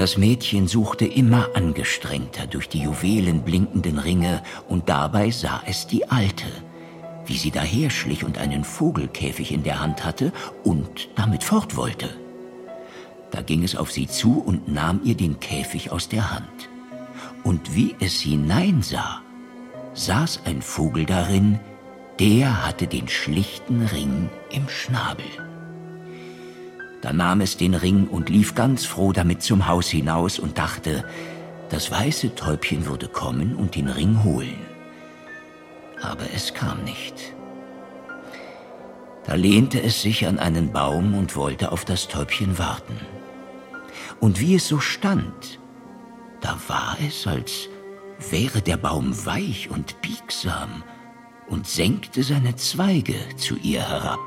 Das Mädchen suchte immer angestrengter durch die juwelenblinkenden Ringe und dabei sah es die Alte, wie sie daherschlich und einen Vogelkäfig in der Hand hatte und damit fort wollte. Da ging es auf sie zu und nahm ihr den Käfig aus der Hand. Und wie es hineinsah, saß ein Vogel darin, der hatte den schlichten Ring im Schnabel. Da nahm es den Ring und lief ganz froh damit zum Haus hinaus und dachte, das weiße Täubchen würde kommen und den Ring holen. Aber es kam nicht. Da lehnte es sich an einen Baum und wollte auf das Täubchen warten. Und wie es so stand, da war es, als wäre der Baum weich und biegsam und senkte seine Zweige zu ihr herab.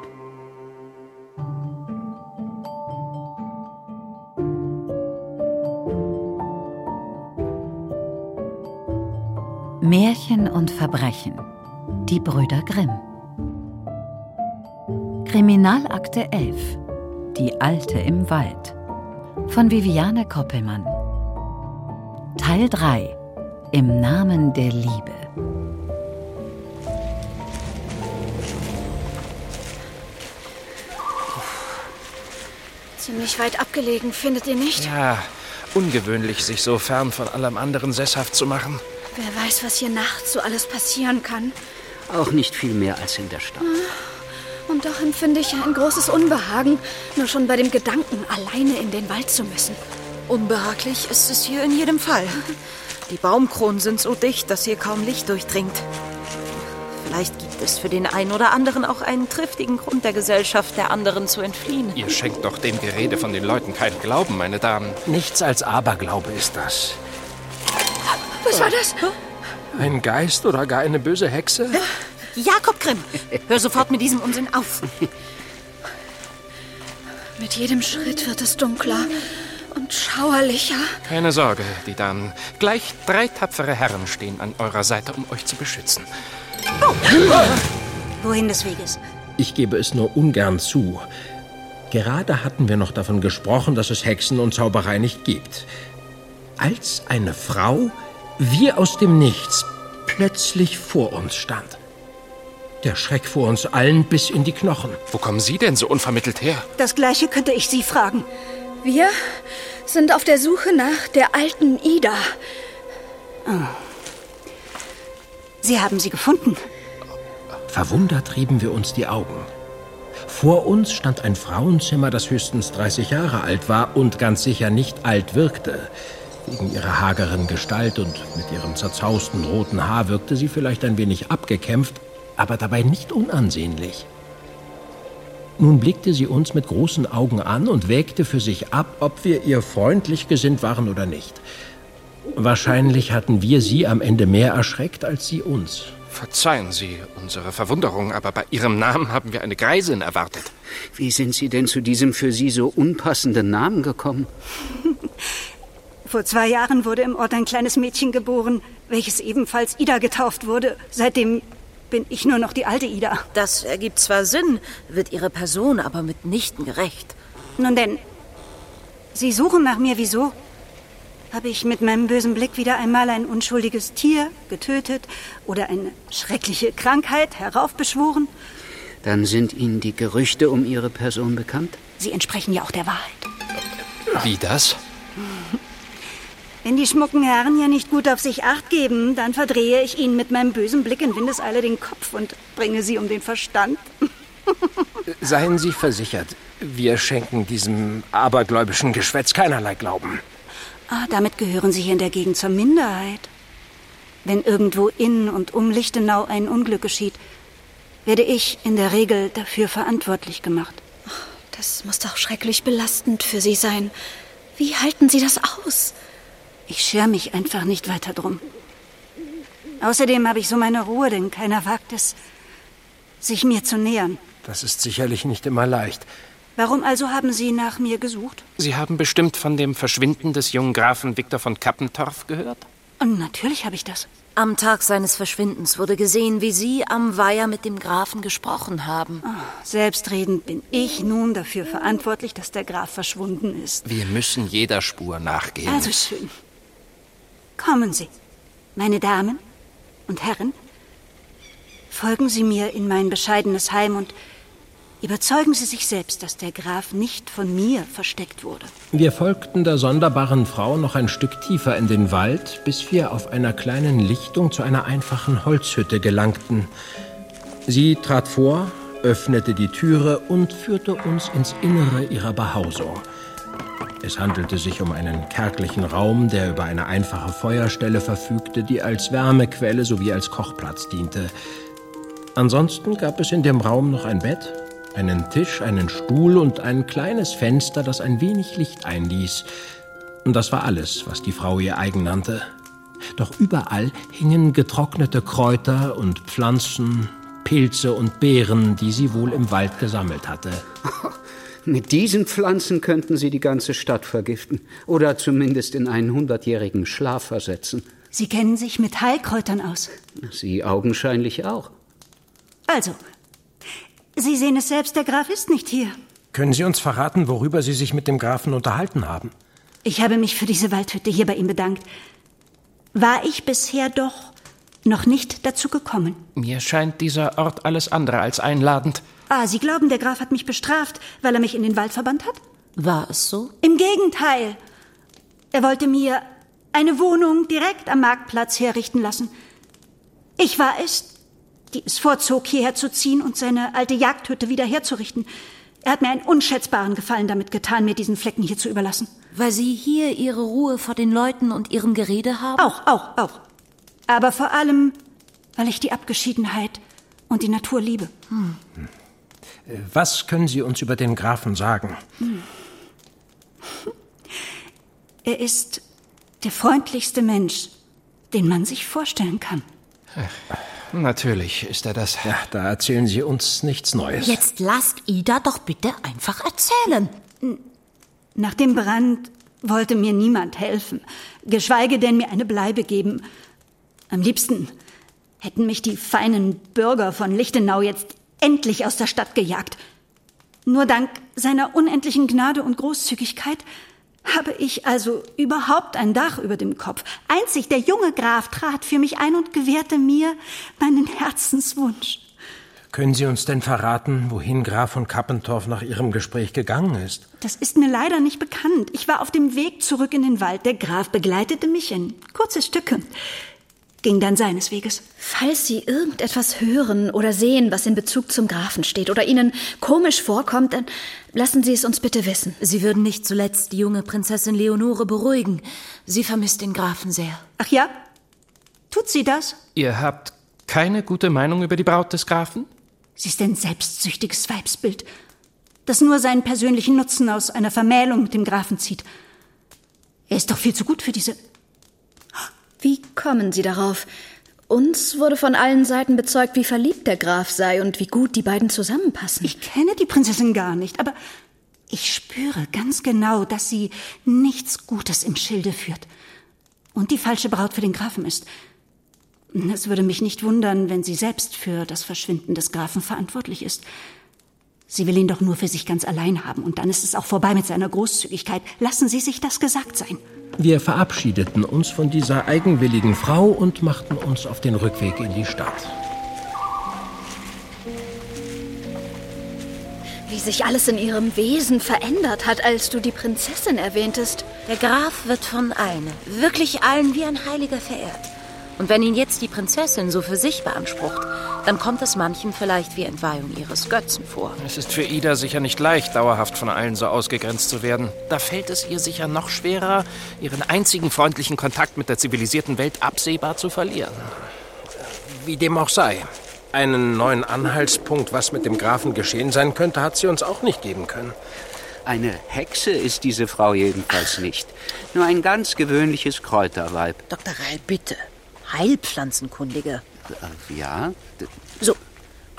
Märchen und Verbrechen. Die Brüder Grimm. Kriminalakte 11. Die Alte im Wald. Von Viviane Koppelmann. Teil 3. Im Namen der Liebe. Ziemlich weit abgelegen, findet ihr nicht? Ja, ungewöhnlich, sich so fern von allem anderen sesshaft zu machen. Wer weiß, was hier nachts so alles passieren kann. Auch nicht viel mehr als in der Stadt. Und doch empfinde ich ein großes Unbehagen, nur schon bei dem Gedanken, alleine in den Wald zu müssen. Unbehaglich ist es hier in jedem Fall. Die Baumkronen sind so dicht, dass hier kaum Licht durchdringt. Vielleicht gibt es für den einen oder anderen auch einen triftigen Grund der Gesellschaft, der anderen zu entfliehen. Ihr schenkt doch dem Gerede von den Leuten keinen Glauben, meine Damen. Nichts als Aberglaube ist das. Was war das? Ein Geist oder gar eine böse Hexe? Jakob Grimm, hör sofort mit diesem Unsinn auf. Mit jedem Schritt wird es dunkler und schauerlicher. Keine Sorge, die Damen. Gleich drei tapfere Herren stehen an eurer Seite, um euch zu beschützen. Wohin des Weges? Ich gebe es nur ungern zu. Gerade hatten wir noch davon gesprochen, dass es Hexen und Zauberei nicht gibt. Als eine Frau, wie aus dem Nichts, plötzlich vor uns stand. Der Schreck vor uns allen bis in die Knochen. Wo kommen Sie denn so unvermittelt her? Das gleiche könnte ich Sie fragen. Wir sind auf der Suche nach der alten Ida. Sie haben sie gefunden. Verwundert rieben wir uns die Augen. Vor uns stand ein Frauenzimmer, das höchstens 30 Jahre alt war und ganz sicher nicht alt wirkte. Wegen ihrer hageren Gestalt und mit ihrem zerzausten roten Haar wirkte sie vielleicht ein wenig abgekämpft, aber dabei nicht unansehnlich. Nun blickte sie uns mit großen Augen an und wägte für sich ab, ob wir ihr freundlich gesinnt waren oder nicht. Wahrscheinlich hatten wir sie am Ende mehr erschreckt als sie uns. Verzeihen Sie unsere Verwunderung, aber bei Ihrem Namen haben wir eine Greisin erwartet. Wie sind Sie denn zu diesem für Sie so unpassenden Namen gekommen? Vor zwei Jahren wurde im Ort ein kleines Mädchen geboren, welches ebenfalls Ida getauft wurde. Seitdem bin ich nur noch die alte Ida. Das ergibt zwar Sinn, wird ihre Person aber mitnichten gerecht. Nun denn, Sie suchen nach mir, wieso? Habe ich mit meinem bösen Blick wieder einmal ein unschuldiges Tier getötet oder eine schreckliche Krankheit heraufbeschworen? Dann sind Ihnen die Gerüchte um Ihre Person bekannt? Sie entsprechen ja auch der Wahrheit. Wie das? Wenn die schmucken Herren ja nicht gut auf sich acht geben, dann verdrehe ich ihnen mit meinem bösen Blick in Windeseile den Kopf und bringe sie um den Verstand. Seien Sie versichert, wir schenken diesem abergläubischen Geschwätz keinerlei Glauben. Ah, damit gehören Sie hier in der Gegend zur Minderheit. Wenn irgendwo in und um Lichtenau ein Unglück geschieht, werde ich in der Regel dafür verantwortlich gemacht. Das muss doch schrecklich belastend für Sie sein. Wie halten Sie das aus? Ich scher mich einfach nicht weiter drum. Außerdem habe ich so meine Ruhe, denn keiner wagt es, sich mir zu nähern. Das ist sicherlich nicht immer leicht. Warum also haben Sie nach mir gesucht? Sie haben bestimmt von dem Verschwinden des jungen Grafen Viktor von Kappentorf gehört? Und natürlich habe ich das. Am Tag seines Verschwindens wurde gesehen, wie Sie am Weiher mit dem Grafen gesprochen haben. Oh, selbstredend bin ich nun dafür verantwortlich, dass der Graf verschwunden ist. Wir müssen jeder Spur nachgehen. Also schön. Kommen Sie, meine Damen und Herren. Folgen Sie mir in mein bescheidenes Heim und Überzeugen Sie sich selbst, dass der Graf nicht von mir versteckt wurde. Wir folgten der sonderbaren Frau noch ein Stück tiefer in den Wald, bis wir auf einer kleinen Lichtung zu einer einfachen Holzhütte gelangten. Sie trat vor, öffnete die Türe und führte uns ins Innere ihrer Behausung. Es handelte sich um einen kärglichen Raum, der über eine einfache Feuerstelle verfügte, die als Wärmequelle sowie als Kochplatz diente. Ansonsten gab es in dem Raum noch ein Bett, einen Tisch, einen Stuhl und ein kleines Fenster, das ein wenig Licht einließ. Und das war alles, was die Frau ihr eigen nannte. Doch überall hingen getrocknete Kräuter und Pflanzen, Pilze und Beeren, die sie wohl im Wald gesammelt hatte. Mit diesen Pflanzen könnten sie die ganze Stadt vergiften oder zumindest in einen hundertjährigen Schlaf versetzen. Sie kennen sich mit Heilkräutern aus. Sie augenscheinlich auch. Also, Sie sehen es selbst, der Graf ist nicht hier. Können Sie uns verraten, worüber Sie sich mit dem Grafen unterhalten haben? Ich habe mich für diese Waldhütte hier bei ihm bedankt. War ich bisher doch noch nicht dazu gekommen. Mir scheint dieser Ort alles andere als einladend. Ah, Sie glauben, der Graf hat mich bestraft, weil er mich in den Wald verbannt hat? War es so? Im Gegenteil. Er wollte mir eine Wohnung direkt am Marktplatz herrichten lassen. Ich war es, die es vorzog, hierher zu ziehen und seine alte Jagdhütte wieder herzurichten. Er hat mir einen unschätzbaren Gefallen damit getan, mir diesen Flecken hier zu überlassen. Weil Sie hier Ihre Ruhe vor den Leuten und Ihrem Gerede haben? Auch, auch, auch. Aber vor allem, weil ich die Abgeschiedenheit und die Natur liebe. Hm. Was können Sie uns über den Grafen sagen? Hm. Er ist der freundlichste Mensch, den man sich vorstellen kann. Natürlich ist er das. Ja, da erzählen Sie uns nichts Neues. Jetzt lasst Ida doch bitte einfach erzählen. Nach dem Brand wollte mir niemand helfen, geschweige denn mir eine Bleibe geben. Am liebsten hätten mich die feinen Bürger von Lichtenau jetzt endlich aus der Stadt gejagt. Nur dank seiner unendlichen Gnade und Großzügigkeit habe ich also überhaupt ein Dach über dem Kopf? Einzig der junge Graf trat für mich ein und gewährte mir meinen Herzenswunsch. Können Sie uns denn verraten, wohin Graf von Kappentorf nach Ihrem Gespräch gegangen ist? Das ist mir leider nicht bekannt. Ich war auf dem Weg zurück in den Wald. Der Graf begleitete mich ein kurzes Stück ging dann seines Weges. Falls Sie irgendetwas hören oder sehen, was in Bezug zum Grafen steht oder Ihnen komisch vorkommt, dann lassen Sie es uns bitte wissen. Sie würden nicht zuletzt die junge Prinzessin Leonore beruhigen. Sie vermisst den Grafen sehr. Ach ja? Tut sie das? Ihr habt keine gute Meinung über die Braut des Grafen? Sie ist ein selbstsüchtiges Weibsbild, das nur seinen persönlichen Nutzen aus einer Vermählung mit dem Grafen zieht. Er ist doch viel zu gut für diese wie kommen Sie darauf? Uns wurde von allen Seiten bezeugt, wie verliebt der Graf sei und wie gut die beiden zusammenpassen. Ich kenne die Prinzessin gar nicht, aber ich spüre ganz genau, dass sie nichts Gutes im Schilde führt und die falsche Braut für den Grafen ist. Es würde mich nicht wundern, wenn sie selbst für das Verschwinden des Grafen verantwortlich ist. Sie will ihn doch nur für sich ganz allein haben, und dann ist es auch vorbei mit seiner Großzügigkeit. Lassen Sie sich das gesagt sein. Wir verabschiedeten uns von dieser eigenwilligen Frau und machten uns auf den Rückweg in die Stadt. Wie sich alles in ihrem Wesen verändert hat, als du die Prinzessin erwähntest. Der Graf wird von allen, wirklich allen wie ein Heiliger verehrt. Und wenn ihn jetzt die Prinzessin so für sich beansprucht, dann kommt es manchen vielleicht wie Entweihung ihres Götzen vor. Es ist für Ida sicher nicht leicht, dauerhaft von allen so ausgegrenzt zu werden. Da fällt es ihr sicher noch schwerer, ihren einzigen freundlichen Kontakt mit der zivilisierten Welt absehbar zu verlieren. Wie dem auch sei. Einen neuen Anhaltspunkt, was mit dem Grafen geschehen sein könnte, hat sie uns auch nicht geben können. Eine Hexe ist diese Frau jedenfalls nicht. Nur ein ganz gewöhnliches Kräuterweib. Dr. Reil, bitte. Heilpflanzenkundige. Äh, ja. So.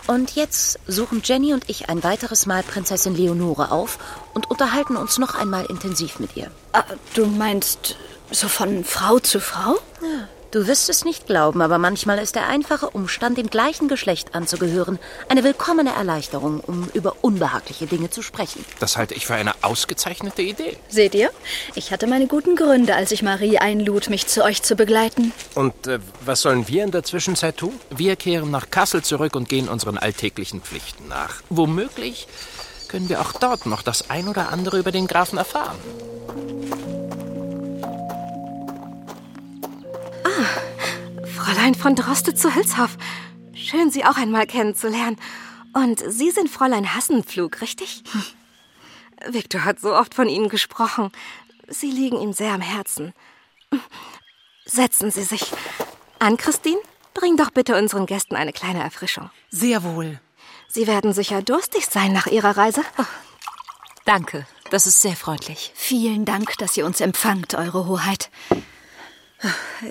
Und jetzt suchen Jenny und ich ein weiteres Mal Prinzessin Leonore auf und unterhalten uns noch einmal intensiv mit ihr. Ah, du meinst so von Frau zu Frau? Ja, Du wirst es nicht glauben, aber manchmal ist der einfache Umstand, dem gleichen Geschlecht anzugehören, eine willkommene Erleichterung, um über unbehagliche Dinge zu sprechen. Das halte ich für eine ausgezeichnete Idee. Seht ihr? Ich hatte meine guten Gründe, als ich Marie einlud, mich zu euch zu begleiten. Und äh, was sollen wir in der Zwischenzeit tun? Wir kehren nach Kassel zurück und gehen unseren alltäglichen Pflichten nach. Womöglich können wir auch dort noch das ein oder andere über den Grafen erfahren. Fräulein von Droste zu Hülshoff. Schön, Sie auch einmal kennenzulernen. Und Sie sind Fräulein Hassenpflug, richtig? Viktor hat so oft von Ihnen gesprochen. Sie liegen ihm sehr am Herzen. Setzen Sie sich. An, Christine, bring doch bitte unseren Gästen eine kleine Erfrischung. Sehr wohl. Sie werden sicher durstig sein nach Ihrer Reise. Oh. Danke, das ist sehr freundlich. Vielen Dank, dass ihr uns empfangt, Eure Hoheit.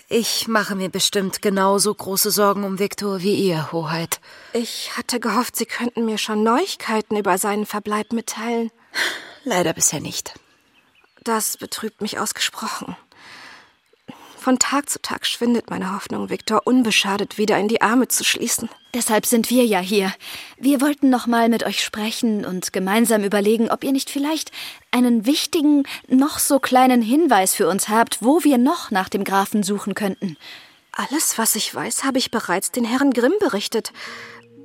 Ich mache mir bestimmt genauso große Sorgen um Viktor wie ihr, Hoheit. Ich hatte gehofft, Sie könnten mir schon Neuigkeiten über seinen Verbleib mitteilen. Leider bisher nicht. Das betrübt mich ausgesprochen. Von Tag zu Tag schwindet meine Hoffnung, Viktor unbeschadet wieder in die Arme zu schließen. Deshalb sind wir ja hier. Wir wollten noch mal mit euch sprechen und gemeinsam überlegen, ob ihr nicht vielleicht einen wichtigen, noch so kleinen Hinweis für uns habt, wo wir noch nach dem Grafen suchen könnten. Alles, was ich weiß, habe ich bereits den Herren Grimm berichtet.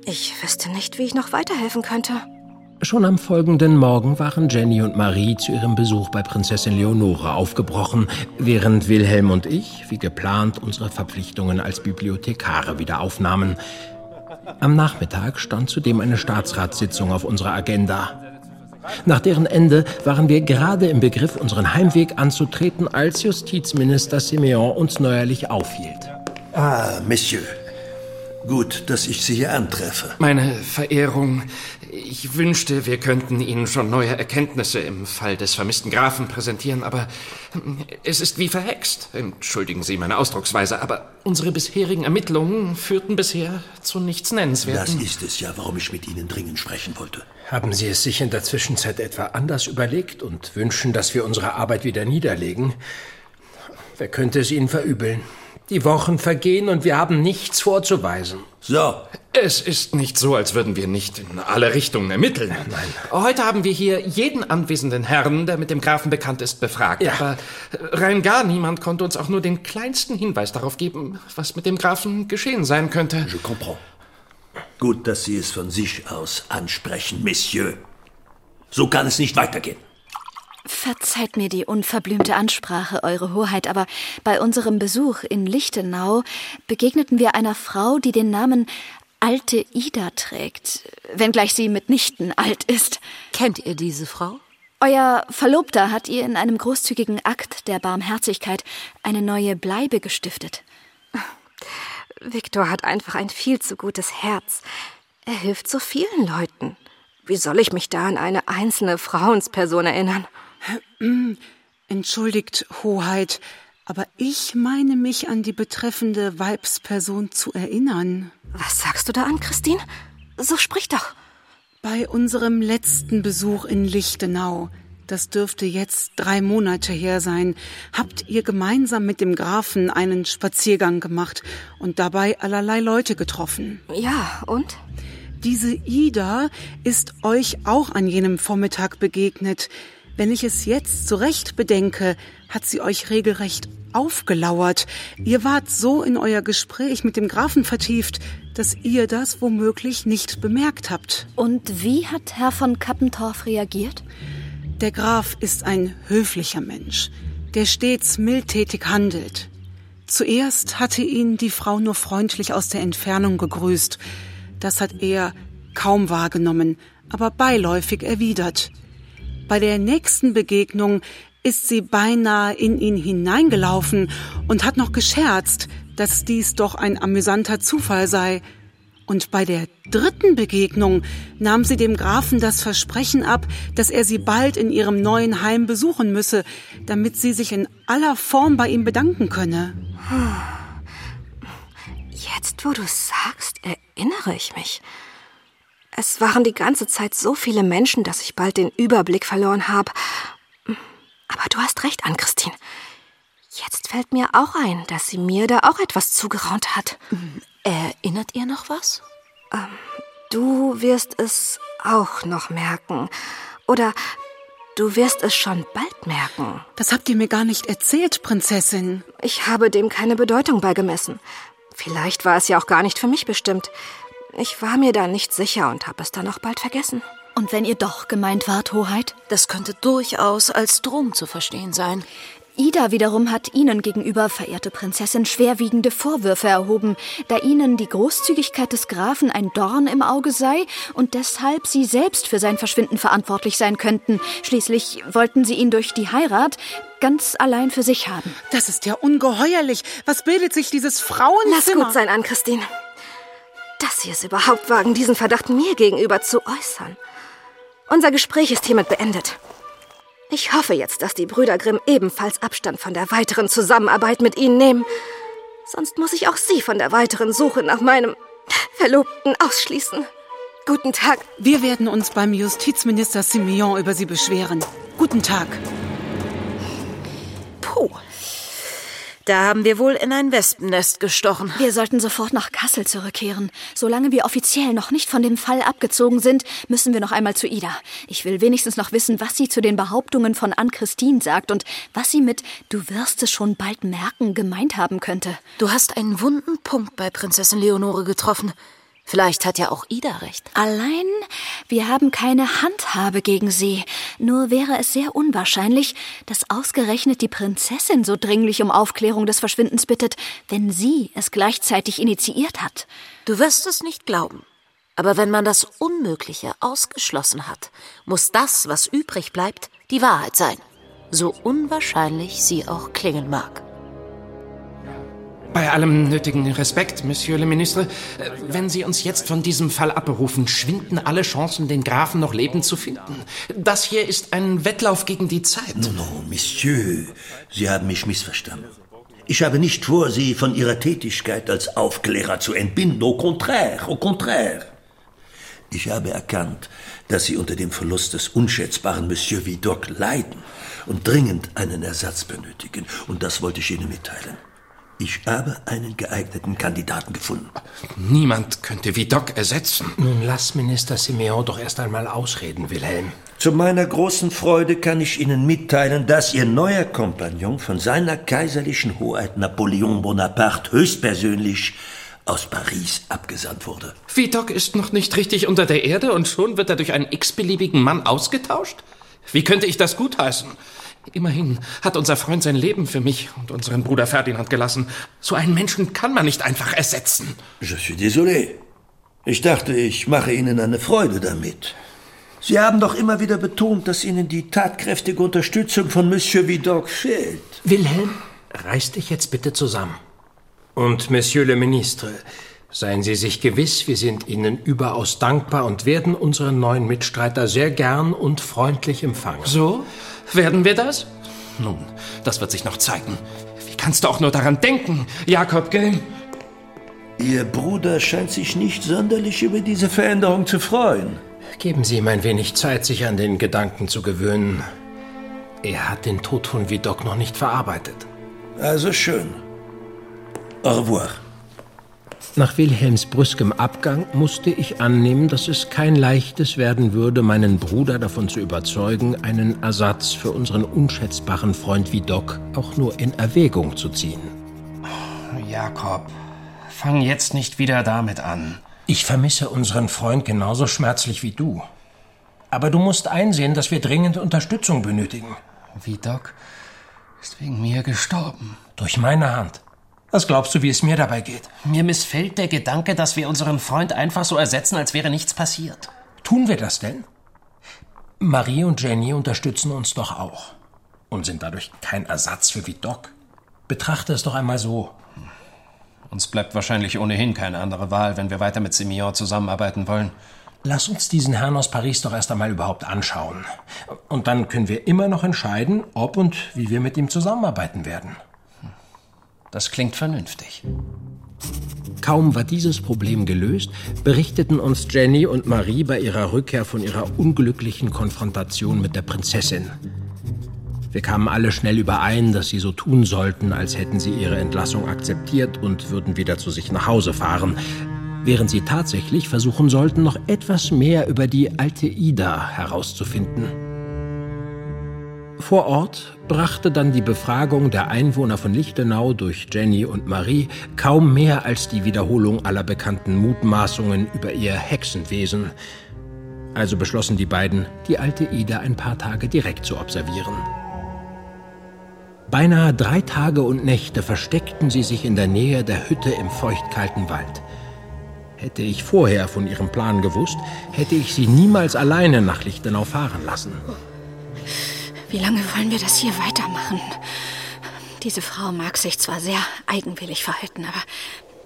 Ich wüsste nicht, wie ich noch weiterhelfen könnte. Schon am folgenden Morgen waren Jenny und Marie zu ihrem Besuch bei Prinzessin Leonore aufgebrochen, während Wilhelm und ich, wie geplant, unsere Verpflichtungen als Bibliothekare wieder aufnahmen. Am Nachmittag stand zudem eine Staatsratssitzung auf unserer Agenda. Nach deren Ende waren wir gerade im Begriff, unseren Heimweg anzutreten, als Justizminister Simeon uns neuerlich aufhielt. Ah, Monsieur. Gut, dass ich Sie hier antreffe. Meine Verehrung, ich wünschte, wir könnten Ihnen schon neue Erkenntnisse im Fall des vermissten Grafen präsentieren, aber es ist wie verhext. Entschuldigen Sie meine Ausdrucksweise, aber unsere bisherigen Ermittlungen führten bisher zu nichts Nennenswerten. Das ist es ja, warum ich mit Ihnen dringend sprechen wollte. Haben Sie es sich in der Zwischenzeit etwa anders überlegt und wünschen, dass wir unsere Arbeit wieder niederlegen? Wer könnte es Ihnen verübeln? Die Wochen vergehen und wir haben nichts vorzuweisen. So. Es ist nicht so, als würden wir nicht in alle Richtungen ermitteln. Nein. Heute haben wir hier jeden anwesenden Herrn, der mit dem Grafen bekannt ist, befragt. Ja. Aber rein gar niemand konnte uns auch nur den kleinsten Hinweis darauf geben, was mit dem Grafen geschehen sein könnte. Je comprends. Gut, dass Sie es von sich aus ansprechen, Monsieur. So kann es nicht weitergehen. Verzeiht mir die unverblümte Ansprache, Eure Hoheit, aber bei unserem Besuch in Lichtenau begegneten wir einer Frau, die den Namen Alte Ida trägt, wenngleich sie mitnichten alt ist. Kennt ihr diese Frau? Euer Verlobter hat ihr in einem großzügigen Akt der Barmherzigkeit eine neue Bleibe gestiftet. Viktor hat einfach ein viel zu gutes Herz. Er hilft so vielen Leuten. Wie soll ich mich da an eine einzelne Frauensperson erinnern? Entschuldigt, Hoheit, aber ich meine mich an die betreffende Weibsperson zu erinnern. Was sagst du da an, Christine? So sprich doch. Bei unserem letzten Besuch in Lichtenau, das dürfte jetzt drei Monate her sein, habt ihr gemeinsam mit dem Grafen einen Spaziergang gemacht und dabei allerlei Leute getroffen. Ja, und? Diese Ida ist euch auch an jenem Vormittag begegnet. Wenn ich es jetzt zurecht bedenke, hat sie euch regelrecht aufgelauert. Ihr wart so in euer Gespräch mit dem Grafen vertieft, dass ihr das womöglich nicht bemerkt habt. Und wie hat Herr von Kappentorf reagiert? Der Graf ist ein höflicher Mensch, der stets mildtätig handelt. Zuerst hatte ihn die Frau nur freundlich aus der Entfernung gegrüßt. Das hat er kaum wahrgenommen, aber beiläufig erwidert. Bei der nächsten Begegnung ist sie beinahe in ihn hineingelaufen und hat noch gescherzt, dass dies doch ein amüsanter Zufall sei. Und bei der dritten Begegnung nahm sie dem Grafen das Versprechen ab, dass er sie bald in ihrem neuen Heim besuchen müsse, damit sie sich in aller Form bei ihm bedanken könne. Jetzt, wo du sagst, erinnere ich mich. Es waren die ganze Zeit so viele Menschen, dass ich bald den Überblick verloren habe. Aber du hast recht, Ann-Christine. Jetzt fällt mir auch ein, dass sie mir da auch etwas zugeraunt hat. Erinnert ihr noch was? Ähm, du wirst es auch noch merken. Oder du wirst es schon bald merken. Das habt ihr mir gar nicht erzählt, Prinzessin. Ich habe dem keine Bedeutung beigemessen. Vielleicht war es ja auch gar nicht für mich bestimmt. Ich war mir da nicht sicher und habe es dann auch bald vergessen. Und wenn ihr doch gemeint wart, Hoheit? Das könnte durchaus als Drohung zu verstehen sein. Ida wiederum hat Ihnen gegenüber, verehrte Prinzessin, schwerwiegende Vorwürfe erhoben, da Ihnen die Großzügigkeit des Grafen ein Dorn im Auge sei und deshalb Sie selbst für sein Verschwinden verantwortlich sein könnten. Schließlich wollten Sie ihn durch die Heirat ganz allein für sich haben. Das ist ja ungeheuerlich. Was bildet sich dieses Frauenzimmer? Lass gut sein an, Christine. Dass Sie es überhaupt wagen, diesen Verdacht mir gegenüber zu äußern. Unser Gespräch ist hiermit beendet. Ich hoffe jetzt, dass die Brüder Grimm ebenfalls Abstand von der weiteren Zusammenarbeit mit Ihnen nehmen. Sonst muss ich auch Sie von der weiteren Suche nach meinem Verlobten ausschließen. Guten Tag. Wir werden uns beim Justizminister Simeon über Sie beschweren. Guten Tag. Puh. Da haben wir wohl in ein Wespennest gestochen. Wir sollten sofort nach Kassel zurückkehren. Solange wir offiziell noch nicht von dem Fall abgezogen sind, müssen wir noch einmal zu Ida. Ich will wenigstens noch wissen, was sie zu den Behauptungen von Ann-Christine sagt und was sie mit Du wirst es schon bald merken gemeint haben könnte. Du hast einen wunden Punkt bei Prinzessin Leonore getroffen. Vielleicht hat ja auch Ida recht. Allein, wir haben keine Handhabe gegen sie. Nur wäre es sehr unwahrscheinlich, dass ausgerechnet die Prinzessin so dringlich um Aufklärung des Verschwindens bittet, wenn sie es gleichzeitig initiiert hat. Du wirst es nicht glauben. Aber wenn man das Unmögliche ausgeschlossen hat, muss das, was übrig bleibt, die Wahrheit sein. So unwahrscheinlich sie auch klingen mag. Bei allem nötigen Respekt, Monsieur le Ministre, wenn Sie uns jetzt von diesem Fall abberufen, schwinden alle Chancen, den Grafen noch lebend zu finden. Das hier ist ein Wettlauf gegen die Zeit. Non, non, Monsieur, Sie haben mich missverstanden. Ich habe nicht vor, Sie von Ihrer Tätigkeit als Aufklärer zu entbinden. Au contraire, au contraire. Ich habe erkannt, dass Sie unter dem Verlust des unschätzbaren Monsieur Vidocq leiden und dringend einen Ersatz benötigen. Und das wollte ich Ihnen mitteilen. Ich habe einen geeigneten Kandidaten gefunden. Niemand könnte Vidocq ersetzen. Nun lass Minister Simeon doch erst einmal ausreden, Wilhelm. Zu meiner großen Freude kann ich Ihnen mitteilen, dass Ihr neuer Kompagnon von seiner kaiserlichen Hoheit Napoleon Bonaparte höchstpersönlich aus Paris abgesandt wurde. Vidocq ist noch nicht richtig unter der Erde und schon wird er durch einen x-beliebigen Mann ausgetauscht? Wie könnte ich das gutheißen? Immerhin hat unser Freund sein Leben für mich und unseren Bruder Ferdinand gelassen. So einen Menschen kann man nicht einfach ersetzen. Je suis désolé. Ich dachte, ich mache Ihnen eine Freude damit. Sie haben doch immer wieder betont, dass Ihnen die tatkräftige Unterstützung von Monsieur Vidocq fehlt. Wilhelm, reiß dich jetzt bitte zusammen. Und Monsieur le Ministre, seien Sie sich gewiss, wir sind Ihnen überaus dankbar und werden unseren neuen Mitstreiter sehr gern und freundlich empfangen. So? Werden wir das? Nun, das wird sich noch zeigen. Wie kannst du auch nur daran denken, Jakob Grimm? Ihr Bruder scheint sich nicht sonderlich über diese Veränderung zu freuen. Geben Sie ihm ein wenig Zeit, sich an den Gedanken zu gewöhnen. Er hat den Tod von Vidocq noch nicht verarbeitet. Also schön. Au revoir. Nach Wilhelms brüskem Abgang musste ich annehmen, dass es kein leichtes werden würde, meinen Bruder davon zu überzeugen, einen Ersatz für unseren unschätzbaren Freund Vidocq auch nur in Erwägung zu ziehen. Jakob, fang jetzt nicht wieder damit an. Ich vermisse unseren Freund genauso schmerzlich wie du. Aber du musst einsehen, dass wir dringend Unterstützung benötigen. Vidocq ist wegen mir gestorben. Durch meine Hand. Was glaubst du, wie es mir dabei geht? Mir missfällt der Gedanke, dass wir unseren Freund einfach so ersetzen, als wäre nichts passiert. Tun wir das denn? Marie und Jenny unterstützen uns doch auch und sind dadurch kein Ersatz für Vidocq. Betrachte es doch einmal so. Uns bleibt wahrscheinlich ohnehin keine andere Wahl, wenn wir weiter mit Simeon zusammenarbeiten wollen. Lass uns diesen Herrn aus Paris doch erst einmal überhaupt anschauen. Und dann können wir immer noch entscheiden, ob und wie wir mit ihm zusammenarbeiten werden. Das klingt vernünftig. Kaum war dieses Problem gelöst, berichteten uns Jenny und Marie bei ihrer Rückkehr von ihrer unglücklichen Konfrontation mit der Prinzessin. Wir kamen alle schnell überein, dass sie so tun sollten, als hätten sie ihre Entlassung akzeptiert und würden wieder zu sich nach Hause fahren, während sie tatsächlich versuchen sollten, noch etwas mehr über die alte Ida herauszufinden. Vor Ort brachte dann die Befragung der Einwohner von Lichtenau durch Jenny und Marie kaum mehr als die Wiederholung aller bekannten Mutmaßungen über ihr Hexenwesen. Also beschlossen die beiden, die alte Ida ein paar Tage direkt zu observieren. Beinahe drei Tage und Nächte versteckten sie sich in der Nähe der Hütte im feuchtkalten Wald. Hätte ich vorher von ihrem Plan gewusst, hätte ich sie niemals alleine nach Lichtenau fahren lassen. Wie lange wollen wir das hier weitermachen? Diese Frau mag sich zwar sehr eigenwillig verhalten, aber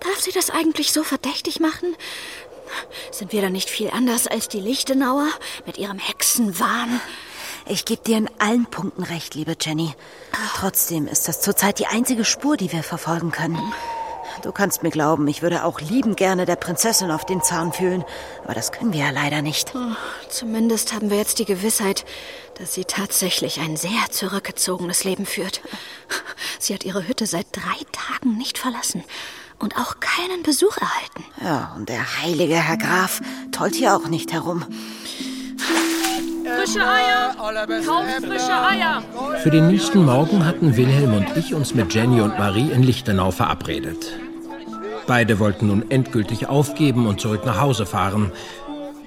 darf sie das eigentlich so verdächtig machen? Sind wir da nicht viel anders als die Lichtenauer mit ihrem Hexenwahn? Ich gebe dir in allen Punkten recht, liebe Jenny. Trotzdem ist das zurzeit die einzige Spur, die wir verfolgen können. Du kannst mir glauben, ich würde auch lieben gerne der Prinzessin auf den Zahn fühlen, aber das können wir ja leider nicht. Oh, zumindest haben wir jetzt die Gewissheit, dass sie tatsächlich ein sehr zurückgezogenes Leben führt. Sie hat ihre Hütte seit drei Tagen nicht verlassen und auch keinen Besuch erhalten. Ja, und der heilige Herr Graf tollt hier auch nicht herum. Frische Eier! Kauf frische Eier! Für den nächsten Morgen hatten Wilhelm und ich uns mit Jenny und Marie in Lichtenau verabredet. Beide wollten nun endgültig aufgeben und zurück nach Hause fahren.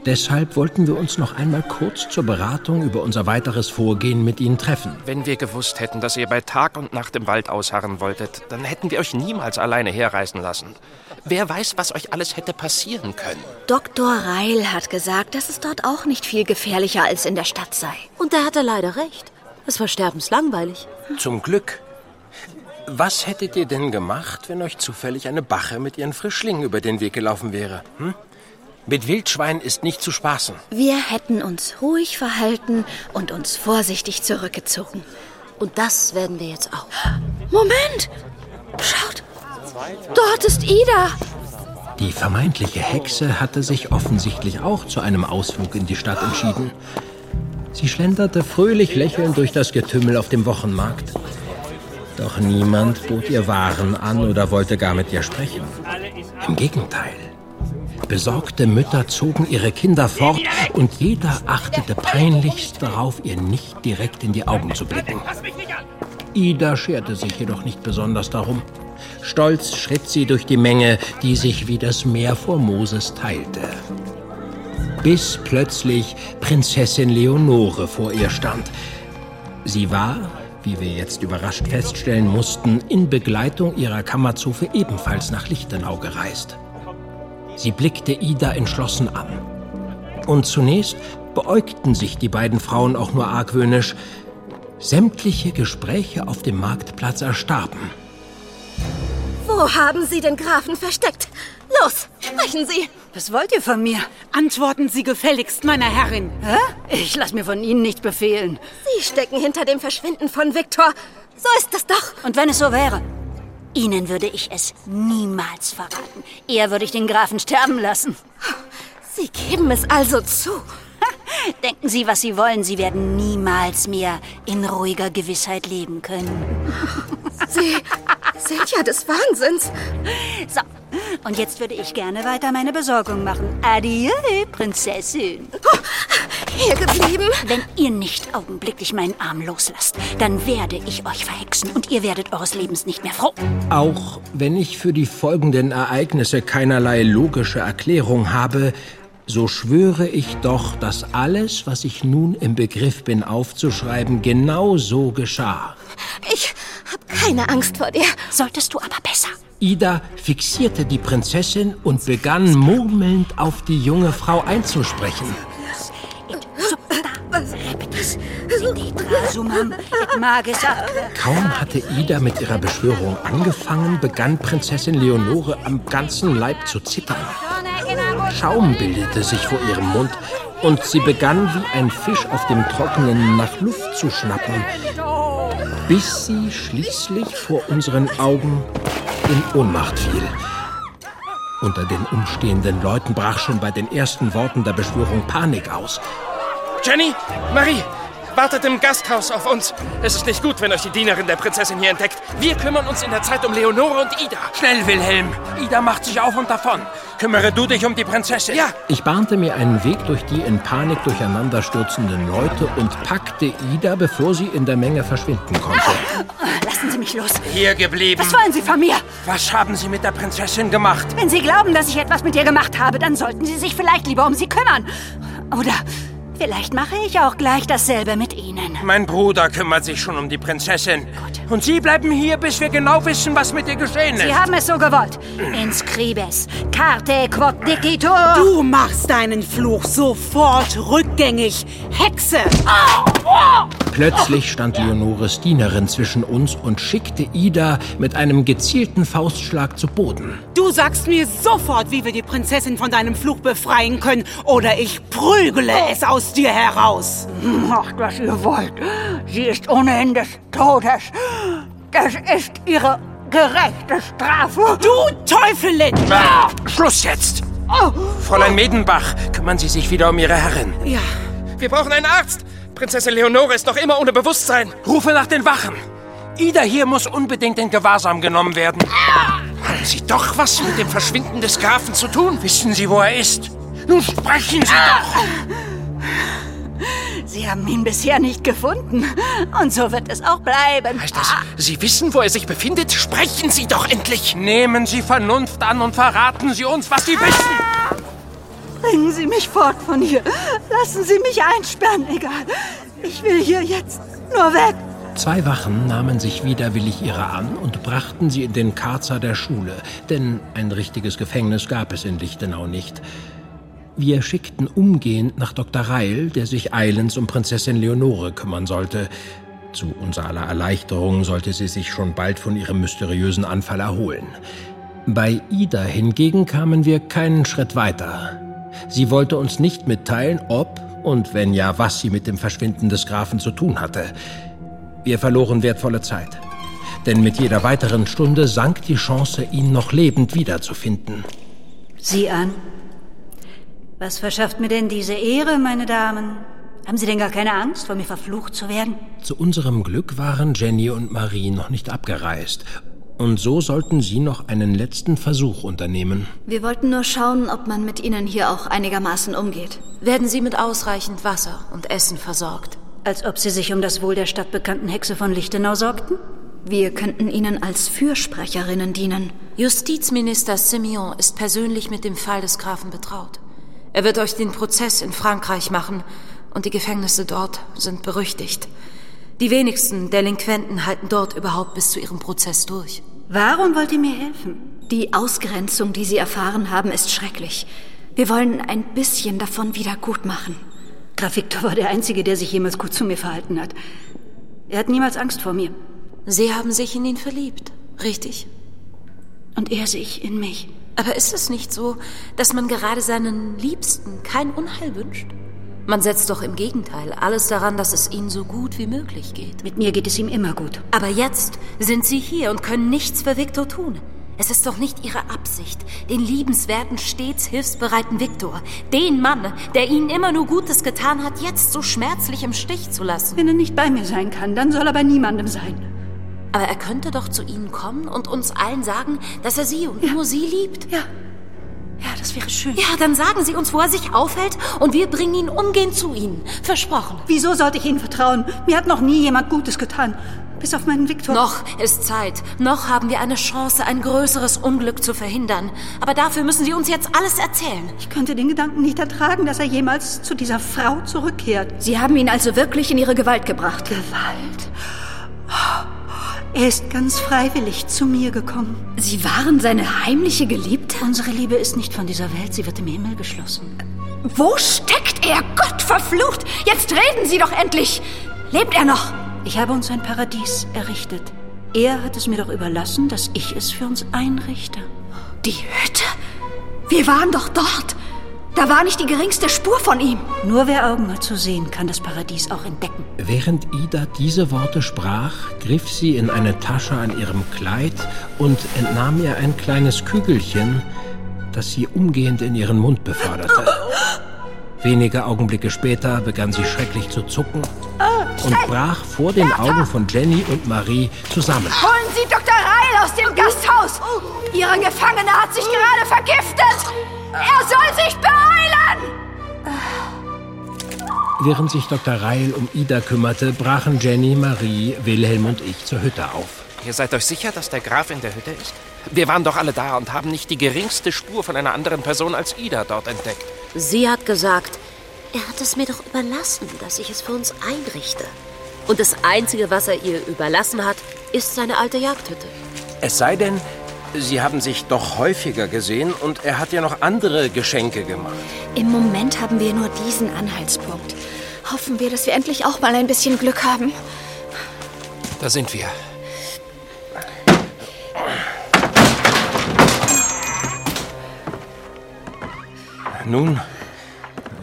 Deshalb wollten wir uns noch einmal kurz zur Beratung über unser weiteres Vorgehen mit Ihnen treffen. Wenn wir gewusst hätten, dass ihr bei Tag und Nacht im Wald ausharren wolltet, dann hätten wir euch niemals alleine herreisen lassen. Wer weiß, was euch alles hätte passieren können. Dr. Reil hat gesagt, dass es dort auch nicht viel gefährlicher als in der Stadt sei. Und da hat er leider recht. Es war sterbenslangweilig. Zum Glück. Was hättet ihr denn gemacht, wenn euch zufällig eine Bache mit ihren Frischlingen über den Weg gelaufen wäre? Hm? Mit Wildschwein ist nicht zu spaßen. Wir hätten uns ruhig verhalten und uns vorsichtig zurückgezogen. Und das werden wir jetzt auch. Moment! Schaut! Dort ist Ida! Die vermeintliche Hexe hatte sich offensichtlich auch zu einem Ausflug in die Stadt entschieden. Sie schlenderte fröhlich lächelnd durch das Getümmel auf dem Wochenmarkt. Doch niemand bot ihr Waren an oder wollte gar mit ihr sprechen. Im Gegenteil. Besorgte Mütter zogen ihre Kinder fort und jeder achtete peinlichst darauf, ihr nicht direkt in die Augen zu blicken. Ida scherte sich jedoch nicht besonders darum. Stolz schritt sie durch die Menge, die sich wie das Meer vor Moses teilte. Bis plötzlich Prinzessin Leonore vor ihr stand. Sie war, wie wir jetzt überrascht feststellen mussten, in Begleitung ihrer Kammerzofe ebenfalls nach Lichtenau gereist. Sie blickte Ida entschlossen an. Und zunächst beäugten sich die beiden Frauen auch nur argwöhnisch. Sämtliche Gespräche auf dem Marktplatz erstarben. Wo haben Sie den Grafen versteckt? Los, sprechen Sie! Was wollt ihr von mir? Antworten Sie gefälligst, meiner Herrin. Hä? Ich lass mir von Ihnen nicht befehlen. Sie stecken hinter dem Verschwinden von Viktor. So ist es doch. Und wenn es so wäre? Ihnen würde ich es niemals verraten. Eher würde ich den Grafen sterben lassen. Sie geben es also zu. Denken Sie, was Sie wollen. Sie werden niemals mehr in ruhiger Gewissheit leben können. Sie sind ja des Wahnsinns. So, und jetzt würde ich gerne weiter meine Besorgung machen. Adieu, Prinzessin. Oh, hier geblieben? Wenn ihr nicht augenblicklich meinen Arm loslasst, dann werde ich euch verhexen und ihr werdet eures Lebens nicht mehr froh. Auch wenn ich für die folgenden Ereignisse keinerlei logische Erklärung habe, so schwöre ich doch, dass alles, was ich nun im Begriff bin aufzuschreiben, genau so geschah. Ich hab keine Angst vor dir. Solltest du aber besser. Ida fixierte die Prinzessin und begann murmelnd auf die junge Frau einzusprechen. Kaum hatte Ida mit ihrer Beschwörung angefangen, begann Prinzessin Leonore am ganzen Leib zu zittern. Schaum bildete sich vor ihrem Mund und sie begann wie ein Fisch auf dem Trockenen nach Luft zu schnappen, bis sie schließlich vor unseren Augen in Ohnmacht fiel. Unter den umstehenden Leuten brach schon bei den ersten Worten der Beschwörung Panik aus. Jenny, Marie, wartet im Gasthaus auf uns. Es ist nicht gut, wenn euch die Dienerin der Prinzessin hier entdeckt. Wir kümmern uns in der Zeit um Leonore und Ida. Schnell, Wilhelm. Ida macht sich auf und davon. Kümmere du dich um die Prinzessin. Ja. Ich bahnte mir einen Weg durch die in Panik durcheinanderstürzenden Leute und packte Ida, bevor sie in der Menge verschwinden konnte. Lassen Sie mich los. Hier geblieben. Was wollen Sie von mir? Was haben Sie mit der Prinzessin gemacht? Wenn Sie glauben, dass ich etwas mit ihr gemacht habe, dann sollten Sie sich vielleicht lieber um sie kümmern. Oder vielleicht mache ich auch gleich dasselbe mit Ihnen. Mein Bruder kümmert sich schon um die Prinzessin. Gut. Und Sie bleiben hier, bis wir genau wissen, was mit ihr geschehen ist. Sie haben es so gewollt. Inscribes, carte quod dicitur. Du machst deinen Fluch sofort rückgängig. Hexe! Plötzlich stand Leonores Dienerin zwischen uns und schickte Ida mit einem gezielten Faustschlag zu Boden. Du sagst mir sofort, wie wir die Prinzessin von deinem Fluch befreien können, oder ich prügele es aus dir heraus. Macht, was ihr wollt. Sie ist ohnehin des Todes. Das ist ihre gerechte Strafe. Du Teufelin! Ah, Schluss jetzt! Fräulein Medenbach, kümmern Sie sich wieder um Ihre Herrin. Ja. Wir brauchen einen Arzt. Prinzessin Leonore ist noch immer ohne Bewusstsein. Rufe nach den Wachen. Ida hier muss unbedingt in Gewahrsam genommen werden. Haben Sie doch was mit dem Verschwinden des Grafen zu tun? Wissen Sie, wo er ist? Nun sprechen Sie doch! Sie haben ihn bisher nicht gefunden. Und so wird es auch bleiben. Heißt das, Sie wissen, wo er sich befindet? Sprechen Sie doch endlich! Nehmen Sie Vernunft an und verraten Sie uns, was Sie wissen! Bringen Sie mich fort von hier. Lassen Sie mich einsperren, egal. Ich will hier jetzt nur weg. Zwei Wachen nahmen sich widerwillig ihrer an und brachten sie in den Karzer der Schule, denn ein richtiges Gefängnis gab es in Lichtenau nicht. Wir schickten umgehend nach Dr. Reil, der sich eilends um Prinzessin Leonore kümmern sollte. Zu unserer aller Erleichterung sollte sie sich schon bald von ihrem mysteriösen Anfall erholen. Bei Ida hingegen kamen wir keinen Schritt weiter. Sie wollte uns nicht mitteilen, ob und wenn ja, was sie mit dem Verschwinden des Grafen zu tun hatte. Wir verloren wertvolle Zeit. Denn mit jeder weiteren Stunde sank die Chance, ihn noch lebend wiederzufinden. Sieh an. Was verschafft mir denn diese Ehre, meine Damen? Haben Sie denn gar keine Angst, vor mir verflucht zu werden? Zu unserem Glück waren Jenny und Marie noch nicht abgereist. Und so sollten Sie noch einen letzten Versuch unternehmen. Wir wollten nur schauen, ob man mit Ihnen hier auch einigermaßen umgeht. Werden Sie mit ausreichend Wasser und Essen versorgt? Als ob Sie sich um das Wohl der stadtbekannten Hexe von Lichtenau sorgten? Wir könnten Ihnen als Fürsprecherinnen dienen. Justizminister Simeon ist persönlich mit dem Fall des Grafen betraut. Er wird euch den Prozess in Frankreich machen und die Gefängnisse dort sind berüchtigt. Die wenigsten Delinquenten halten dort überhaupt bis zu ihrem Prozess durch. Warum wollt ihr mir helfen? Die Ausgrenzung, die Sie erfahren haben, ist schrecklich. Wir wollen ein bisschen davon wieder gut machen. Graf Victor war der Einzige, der sich jemals gut zu mir verhalten hat. Er hat niemals Angst vor mir. Sie haben sich in ihn verliebt, richtig? Und er sich in mich. Aber ist es nicht so, dass man gerade seinen Liebsten kein Unheil wünscht? Man setzt doch im Gegenteil alles daran, dass es ihnen so gut wie möglich geht. Mit mir geht es ihm immer gut. Aber jetzt sind sie hier und können nichts für Victor tun. Es ist doch nicht ihre Absicht, den liebenswerten, stets hilfsbereiten Viktor, den Mann, der ihnen immer nur Gutes getan hat, jetzt so schmerzlich im Stich zu lassen. Wenn er nicht bei mir sein kann, dann soll er bei niemandem sein. Aber er könnte doch zu ihnen kommen und uns allen sagen, dass er sie und ja. nur sie liebt. Ja. Ja, das wäre schön. Ja, dann sagen Sie uns, wo er sich aufhält und wir bringen ihn umgehend zu Ihnen. Versprochen. Wieso sollte ich Ihnen vertrauen? Mir hat noch nie jemand Gutes getan. Bis auf meinen Viktor. Noch ist Zeit. Noch haben wir eine Chance, ein größeres Unglück zu verhindern. Aber dafür müssen Sie uns jetzt alles erzählen. Ich könnte den Gedanken nicht ertragen, dass er jemals zu dieser Frau zurückkehrt. Sie haben ihn also wirklich in Ihre Gewalt gebracht. Gewalt? Er ist ganz freiwillig zu mir gekommen. Sie waren seine heimliche Geliebte? Unsere Liebe ist nicht von dieser Welt, sie wird im Himmel geschlossen. Wo steckt er? Gott verflucht! Jetzt reden Sie doch endlich! Lebt er noch? Ich habe uns ein Paradies errichtet. Er hat es mir doch überlassen, dass ich es für uns einrichte. Die Hütte? Wir waren doch dort. Da war nicht die geringste Spur von ihm. Nur wer Augen hat zu sehen, kann das Paradies auch entdecken. Während Ida diese Worte sprach, griff sie in eine Tasche an ihrem Kleid und entnahm ihr ein kleines Kügelchen, das sie umgehend in ihren Mund beförderte. Wenige Augenblicke später begann sie schrecklich zu zucken und brach vor den Augen von Jenny und Marie zusammen. Holen Sie Dr. Reil aus dem Gasthaus! Ihre Gefangene hat sich gerade vergiftet! Er soll sich beeilen! Während sich Dr. Reil um Ida kümmerte, brachen Jenny, Marie, Wilhelm und ich zur Hütte auf. Ihr seid euch sicher, dass der Graf in der Hütte ist? Wir waren doch alle da und haben nicht die geringste Spur von einer anderen Person als Ida dort entdeckt. Sie hat gesagt, er hat es mir doch überlassen, dass ich es für uns einrichte. Und das Einzige, was er ihr überlassen hat, ist seine alte Jagdhütte. Es sei denn, Sie haben sich doch häufiger gesehen und er hat ja noch andere Geschenke gemacht. Im Moment haben wir nur diesen Anhaltspunkt. Hoffen wir, dass wir endlich auch mal ein bisschen Glück haben. Da sind wir. Nun,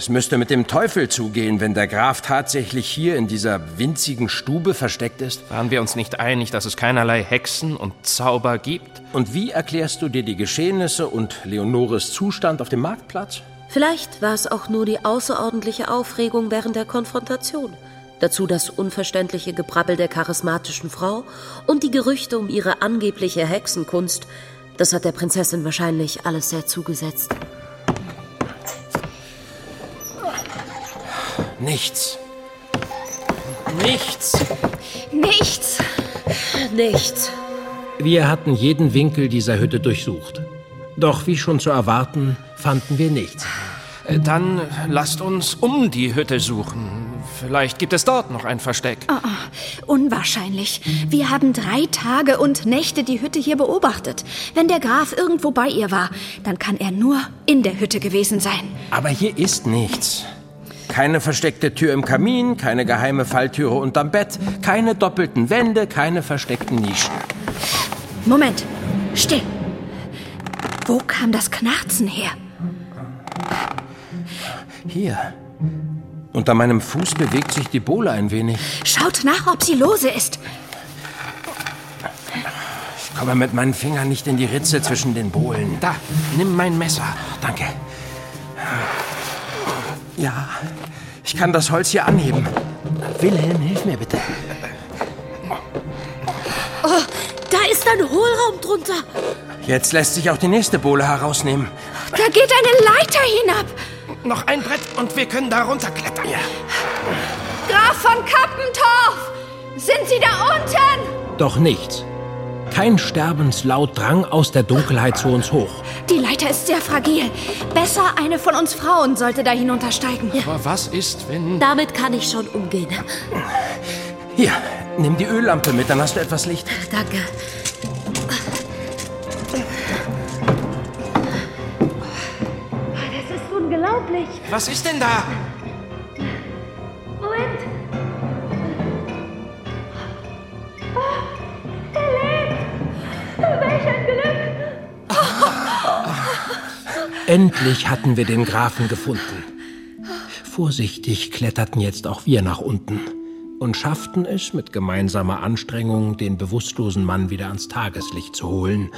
es müsste mit dem Teufel zugehen, wenn der Graf tatsächlich hier in dieser winzigen Stube versteckt ist. Waren wir uns nicht einig, dass es keinerlei Hexen und Zauber gibt? Und wie erklärst du dir die Geschehnisse und Leonores Zustand auf dem Marktplatz? Vielleicht war es auch nur die außerordentliche Aufregung während der Konfrontation. Dazu das unverständliche Gebrabbel der charismatischen Frau und die Gerüchte um ihre angebliche Hexenkunst. Das hat der Prinzessin wahrscheinlich alles sehr zugesetzt. Nichts. Nichts. Nichts. Nichts. Wir hatten jeden Winkel dieser Hütte durchsucht. Doch wie schon zu erwarten, fanden wir nichts. Äh, Dann lasst uns um die Hütte suchen. Vielleicht gibt es dort noch ein Versteck. Oh, oh, unwahrscheinlich. Wir haben drei Tage und Nächte die Hütte hier beobachtet. Wenn der Graf irgendwo bei ihr war, dann kann er nur in der Hütte gewesen sein. Aber hier ist nichts. Keine versteckte Tür im Kamin, keine geheime Falltüre unterm Bett, keine doppelten Wände, keine versteckten Nischen. Moment. Still. Wo kam das Knarzen her? Hier. Unter meinem Fuß bewegt sich die Bohle ein wenig. Schaut nach, ob sie lose ist. Ich komme mit meinen Fingern nicht in die Ritze zwischen den Bohlen. Da, nimm mein Messer. Danke. Ja, ich kann das Holz hier anheben. Wilhelm, hilf mir bitte. Oh, da ist ein Hohlraum drunter. Jetzt lässt sich auch die nächste Bohle herausnehmen. Da geht eine Leiter hinab. Noch ein Brett und wir können da runterklettern. Ja. Graf von Kappentorf! Sind Sie da unten? Doch nichts. Kein Sterbenslaut drang aus der Dunkelheit zu uns hoch. Die Leiter ist sehr fragil. Besser eine von uns Frauen sollte da hinuntersteigen. Aber was ist, wenn... Damit kann ich schon umgehen. Hier, nimm die Öllampe mit, dann hast du etwas Licht. Danke. Das ist unglaublich. Was ist denn da? Endlich hatten wir den Grafen gefunden. Vorsichtig kletterten jetzt auch wir nach unten und schafften es mit gemeinsamer Anstrengung, den bewusstlosen Mann wieder ans Tageslicht zu holen.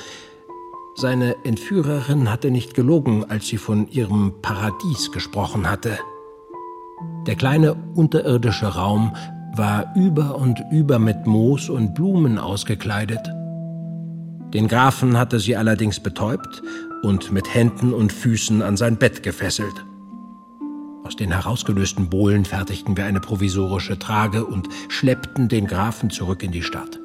Seine Entführerin hatte nicht gelogen, als sie von ihrem Paradies gesprochen hatte. Der kleine unterirdische Raum war über und über mit Moos und Blumen ausgekleidet. Den Grafen hatte sie allerdings betäubt und mit Händen und Füßen an sein Bett gefesselt. Aus den herausgelösten Bohlen fertigten wir eine provisorische Trage und schleppten den Grafen zurück in die Stadt.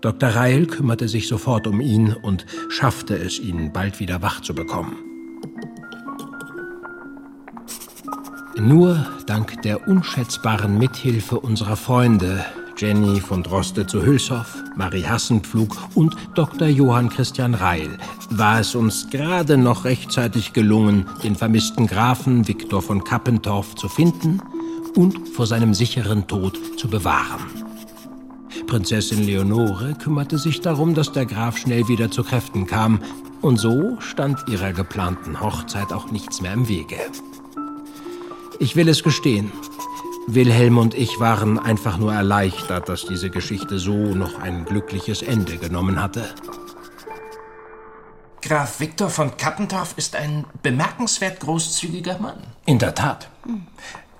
Dr. Reil kümmerte sich sofort um ihn und schaffte es, ihn bald wieder wach zu bekommen. Nur dank der unschätzbaren Mithilfe unserer Freunde, Jenny von Droste zu Hülshoff, Marie Hassenpflug und Dr. Johann Christian Reil, war es uns gerade noch rechtzeitig gelungen, den vermissten Grafen Viktor von Kappentorf zu finden und vor seinem sicheren Tod zu bewahren. Prinzessin Leonore kümmerte sich darum, dass der Graf schnell wieder zu Kräften kam, und so stand ihrer geplanten Hochzeit auch nichts mehr im Wege. Ich will es gestehen, Wilhelm und ich waren einfach nur erleichtert, dass diese Geschichte so noch ein glückliches Ende genommen hatte. Graf Viktor von Kappentorf ist ein bemerkenswert großzügiger Mann. In der Tat.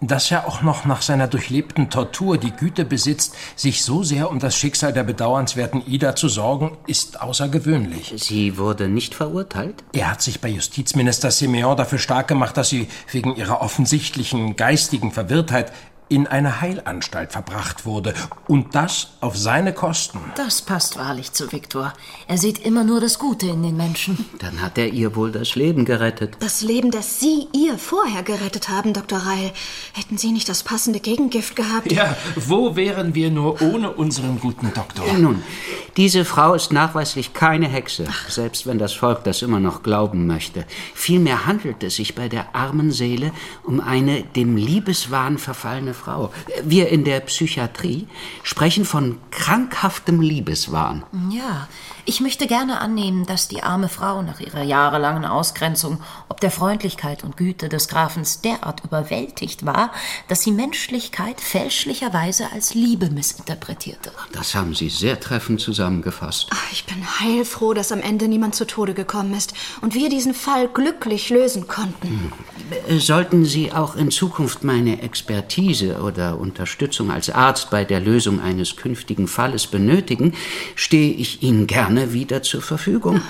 Dass er auch noch nach seiner durchlebten Tortur die Güte besitzt, sich so sehr um das Schicksal der bedauernswerten Ida zu sorgen, ist außergewöhnlich. Sie wurde nicht verurteilt? Er hat sich bei Justizminister Simeon dafür stark gemacht, dass sie wegen ihrer offensichtlichen geistigen Verwirrtheit in eine Heilanstalt verbracht wurde. Und das auf seine Kosten. Das passt wahrlich zu Viktor. Er sieht immer nur das Gute in den Menschen. Dann hat er ihr wohl das Leben gerettet. Das Leben, das Sie ihr vorher gerettet haben, Dr. Reil. Hätten Sie nicht das passende Gegengift gehabt? Ja, wo wären wir nur ohne unseren guten Doktor? Nun, diese Frau ist nachweislich keine Hexe, selbst wenn das Volk das immer noch glauben möchte. Vielmehr handelt es sich bei der armen Seele um eine dem Liebeswahn verfallene Frau. Wir in der Psychiatrie sprechen von krankhaftem Liebeswahn. Ja, ich möchte gerne annehmen, dass die arme Frau nach ihrer jahrelangen Ausgrenzung ob der Freundlichkeit und Güte des Grafens derart überwältigt war, dass sie Menschlichkeit fälschlicherweise als Liebe missinterpretierte. Das haben Sie sehr treffend zusammengefasst. Ach, ich bin heilfroh, dass am Ende niemand zu Tode gekommen ist und wir diesen Fall glücklich lösen konnten. Äh, Sollten Sie auch in Zukunft meine Expertise oder Unterstützung als Arzt bei der Lösung eines künftigen Falles benötigen, stehe ich Ihnen gerne wieder zur Verfügung.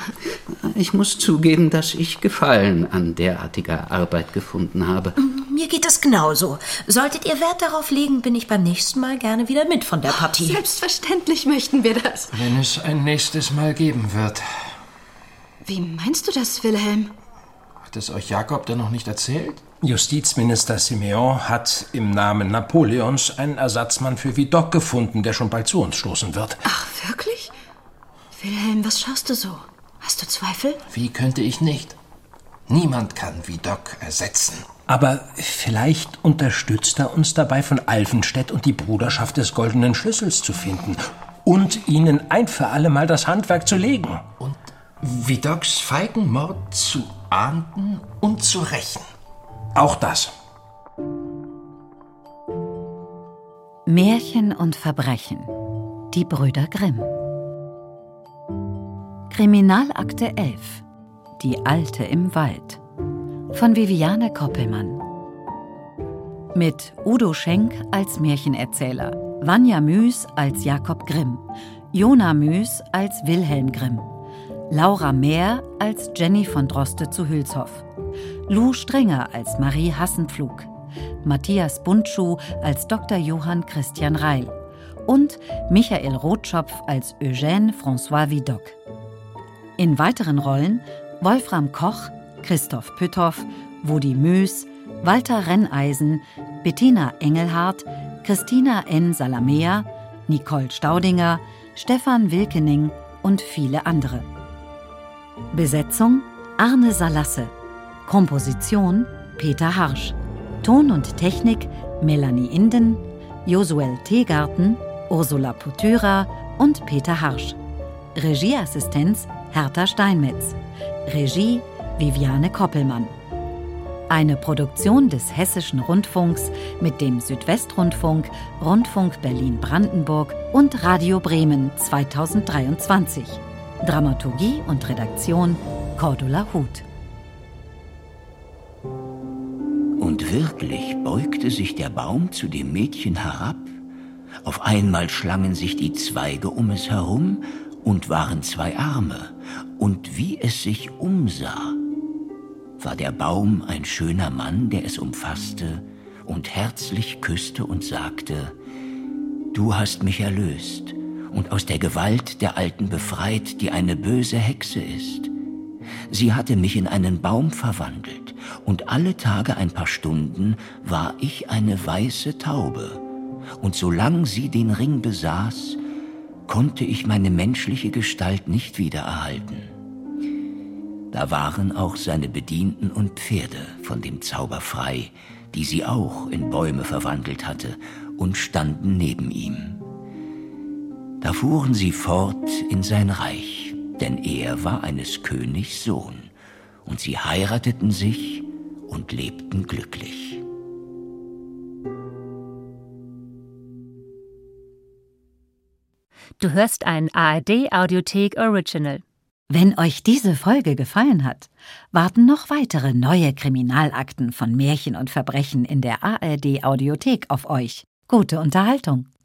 Ich muss zugeben, dass ich Gefallen an derartiger Arbeit gefunden habe. Mir geht es genauso. Solltet ihr Wert darauf legen, bin ich beim nächsten Mal gerne wieder mit von der Partie. Selbstverständlich möchten wir das. Wenn es ein nächstes Mal geben wird. Wie meinst du das, Wilhelm? Hat es euch Jakob denn noch nicht erzählt? Justizminister Simeon hat im Namen Napoleons einen Ersatzmann für Vidocq gefunden, der schon bald zu uns stoßen wird. Ach, wirklich? Wilhelm, was schaust du so? Hast du Zweifel? Wie könnte ich nicht? Niemand kann Vidocq ersetzen. Aber vielleicht unterstützt er uns dabei, von Alfenstedt und die Bruderschaft des Goldenen Schlüssels zu finden und ihnen ein für alle Mal das Handwerk zu legen. Und Vidocqs Feigenmord zu ahnden und zu rächen. Auch das. Märchen und Verbrechen. Die Brüder Grimm. Kriminalakte 11. Die Alte im Wald. Von Viviane Koppelmann. Mit Udo Schenk als Märchenerzähler, Vanja Müß als Jakob Grimm, Jona Müß als Wilhelm Grimm, Laura Mehr als Jenny von Droste zu Hülshoff, Lou Strenger als Marie Hassenpflug, Matthias Buntschuh als Dr. Johann Christian Reil und Michael Rotschopf als Eugène François Vidocq. In weiteren Rollen Wolfram Koch, Christoph Pütthoff, Wudi Mös, Walter Renneisen, Bettina Engelhardt, Christina N. Salamea, Nicole Staudinger, Stefan Wilkening und viele andere. Besetzung Arne Salasse. Komposition Peter Harsch. Ton und Technik Melanie Inden, Josuel Teegarten, Ursula Putyra und Peter Harsch. Regieassistenz Hertha Steinmetz. Regie Viviane Koppelmann. Eine Produktion des Hessischen Rundfunks mit dem Südwestrundfunk, Rundfunk Berlin-Brandenburg und Radio Bremen 2023. Dramaturgie und Redaktion Cordula Huth. Und wirklich beugte sich der Baum zu dem Mädchen herab. Auf einmal schlangen sich die Zweige um es herum und waren zwei Arme. Und wie es sich umsah, war der Baum ein schöner Mann, der es umfasste und herzlich küsste und sagte, Du hast mich erlöst und aus der Gewalt der Alten befreit, die eine böse Hexe ist. Sie hatte mich in einen Baum verwandelt, und alle Tage ein paar Stunden war ich eine weiße Taube, und solang sie den Ring besaß, konnte ich meine menschliche Gestalt nicht wiedererhalten. Da waren auch seine Bedienten und Pferde von dem Zauber frei, die sie auch in Bäume verwandelt hatte, und standen neben ihm. Da fuhren sie fort in sein Reich, denn er war eines Königs Sohn, und sie heirateten sich und lebten glücklich. Du hörst ein ARD Audiothek Original. Wenn euch diese Folge gefallen hat, warten noch weitere neue Kriminalakten von Märchen und Verbrechen in der ARD Audiothek auf euch. Gute Unterhaltung.